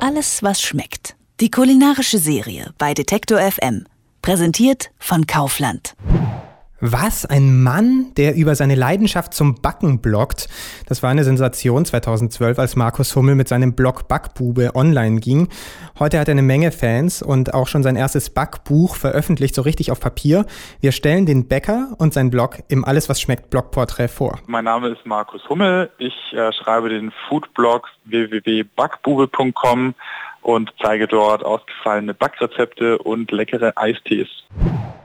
Alles, was schmeckt. Die kulinarische Serie bei Detektor FM. Präsentiert von Kaufland. Was? Ein Mann, der über seine Leidenschaft zum Backen bloggt? Das war eine Sensation 2012, als Markus Hummel mit seinem Blog Backbube online ging. Heute hat er eine Menge Fans und auch schon sein erstes Backbuch veröffentlicht, so richtig auf Papier. Wir stellen den Bäcker und sein Blog im Alles, was schmeckt Blogporträt vor. Mein Name ist Markus Hummel. Ich äh, schreibe den Foodblog www.backbube.com und zeige dort ausgefallene Backrezepte und leckere Eistees.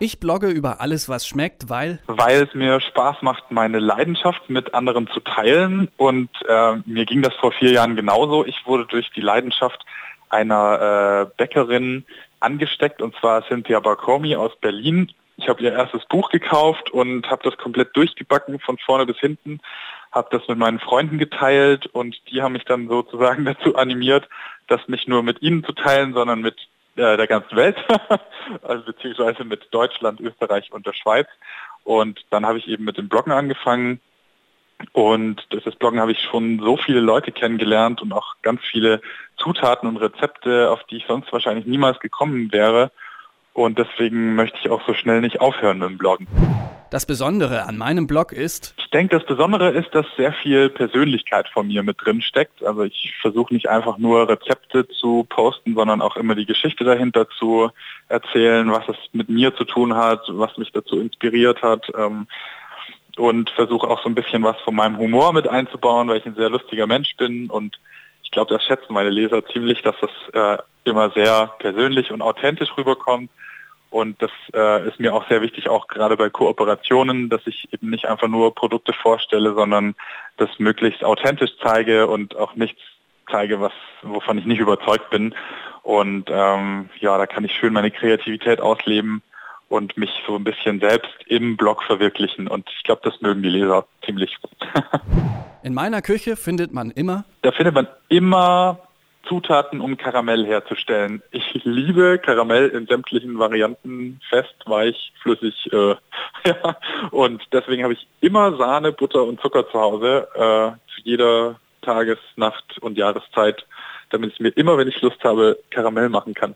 Ich blogge über alles, was schmeckt, weil... Weil es mir Spaß macht, meine Leidenschaft mit anderen zu teilen. Und äh, mir ging das vor vier Jahren genauso. Ich wurde durch die Leidenschaft einer äh, Bäckerin angesteckt, und zwar Cynthia Barcomi aus Berlin. Ich habe ihr erstes Buch gekauft und habe das komplett durchgebacken, von vorne bis hinten. Habe das mit meinen Freunden geteilt und die haben mich dann sozusagen dazu animiert, das nicht nur mit ihnen zu teilen, sondern mit äh, der ganzen Welt, also beziehungsweise mit Deutschland, Österreich und der Schweiz. Und dann habe ich eben mit dem Bloggen angefangen. Und durch das Bloggen habe ich schon so viele Leute kennengelernt und auch ganz viele Zutaten und Rezepte, auf die ich sonst wahrscheinlich niemals gekommen wäre. Und deswegen möchte ich auch so schnell nicht aufhören mit dem Bloggen. Das Besondere an meinem Blog ist? Ich denke, das Besondere ist, dass sehr viel Persönlichkeit von mir mit drin steckt. Also ich versuche nicht einfach nur Rezepte zu posten, sondern auch immer die Geschichte dahinter zu erzählen, was es mit mir zu tun hat, was mich dazu inspiriert hat. Ähm, und versuche auch so ein bisschen was von meinem Humor mit einzubauen, weil ich ein sehr lustiger Mensch bin und ich glaube, das schätzen meine Leser ziemlich, dass das äh, immer sehr persönlich und authentisch rüberkommt. Und das äh, ist mir auch sehr wichtig, auch gerade bei Kooperationen, dass ich eben nicht einfach nur Produkte vorstelle, sondern das möglichst authentisch zeige und auch nichts zeige, was, wovon ich nicht überzeugt bin. Und ähm, ja, da kann ich schön meine Kreativität ausleben und mich so ein bisschen selbst im Blog verwirklichen. Und ich glaube, das mögen die Leser ziemlich. In meiner Küche findet man immer? Da findet man immer Zutaten, um Karamell herzustellen. Ich liebe Karamell in sämtlichen Varianten, fest, weich, flüssig. Äh, ja. Und deswegen habe ich immer Sahne, Butter und Zucker zu Hause, äh, zu jeder Tages-, Nacht- und Jahreszeit, damit ich mir immer, wenn ich Lust habe, Karamell machen kann.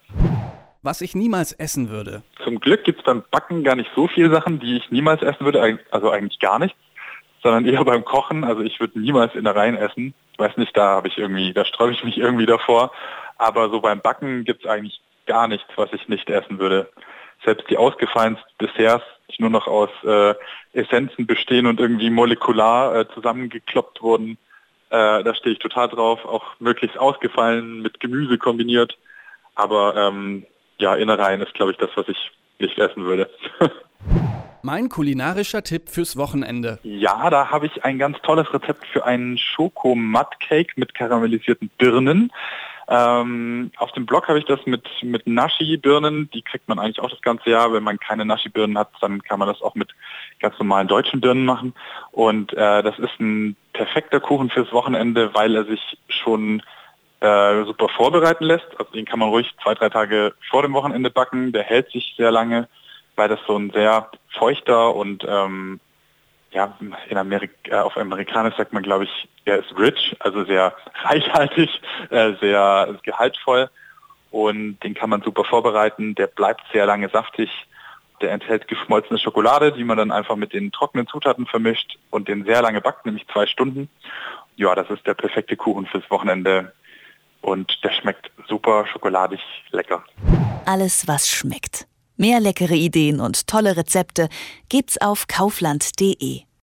Was ich niemals essen würde. Zum Glück gibt es beim Backen gar nicht so viele Sachen, die ich niemals essen würde, also eigentlich gar nichts, sondern eher beim Kochen. Also ich würde niemals in der Reihen essen ich weiß nicht, da habe ich irgendwie, da sträube ich mich irgendwie davor. Aber so beim Backen gibt es eigentlich gar nichts, was ich nicht essen würde. Selbst die ausgefallensten Desserts, die nur noch aus äh, Essenzen bestehen und irgendwie molekular äh, zusammengekloppt wurden, äh, da stehe ich total drauf. Auch möglichst ausgefallen, mit Gemüse kombiniert. Aber ähm, ja, Innereien ist, glaube ich, das, was ich nicht essen würde. Mein kulinarischer Tipp fürs Wochenende. Ja, da habe ich ein ganz tolles Rezept für einen Schoko-Mud-Cake mit karamellisierten Birnen. Ähm, auf dem Blog habe ich das mit, mit Nashi-Birnen, die kriegt man eigentlich auch das ganze Jahr. Wenn man keine Nashi-Birnen hat, dann kann man das auch mit ganz normalen deutschen Birnen machen. Und äh, das ist ein perfekter Kuchen fürs Wochenende, weil er sich schon äh, super vorbereiten lässt. Also den kann man ruhig zwei, drei Tage vor dem Wochenende backen. Der hält sich sehr lange weil das so ein sehr feuchter und ähm, ja, in Amerika, äh, auf Amerikanisch sagt man, glaube ich, er ist rich, also sehr reichhaltig, äh, sehr gehaltvoll und den kann man super vorbereiten. Der bleibt sehr lange saftig. Der enthält geschmolzene Schokolade, die man dann einfach mit den trockenen Zutaten vermischt und den sehr lange backt, nämlich zwei Stunden. Ja, das ist der perfekte Kuchen fürs Wochenende und der schmeckt super schokoladig lecker. Alles, was schmeckt. Mehr leckere Ideen und tolle Rezepte gibt's auf kaufland.de.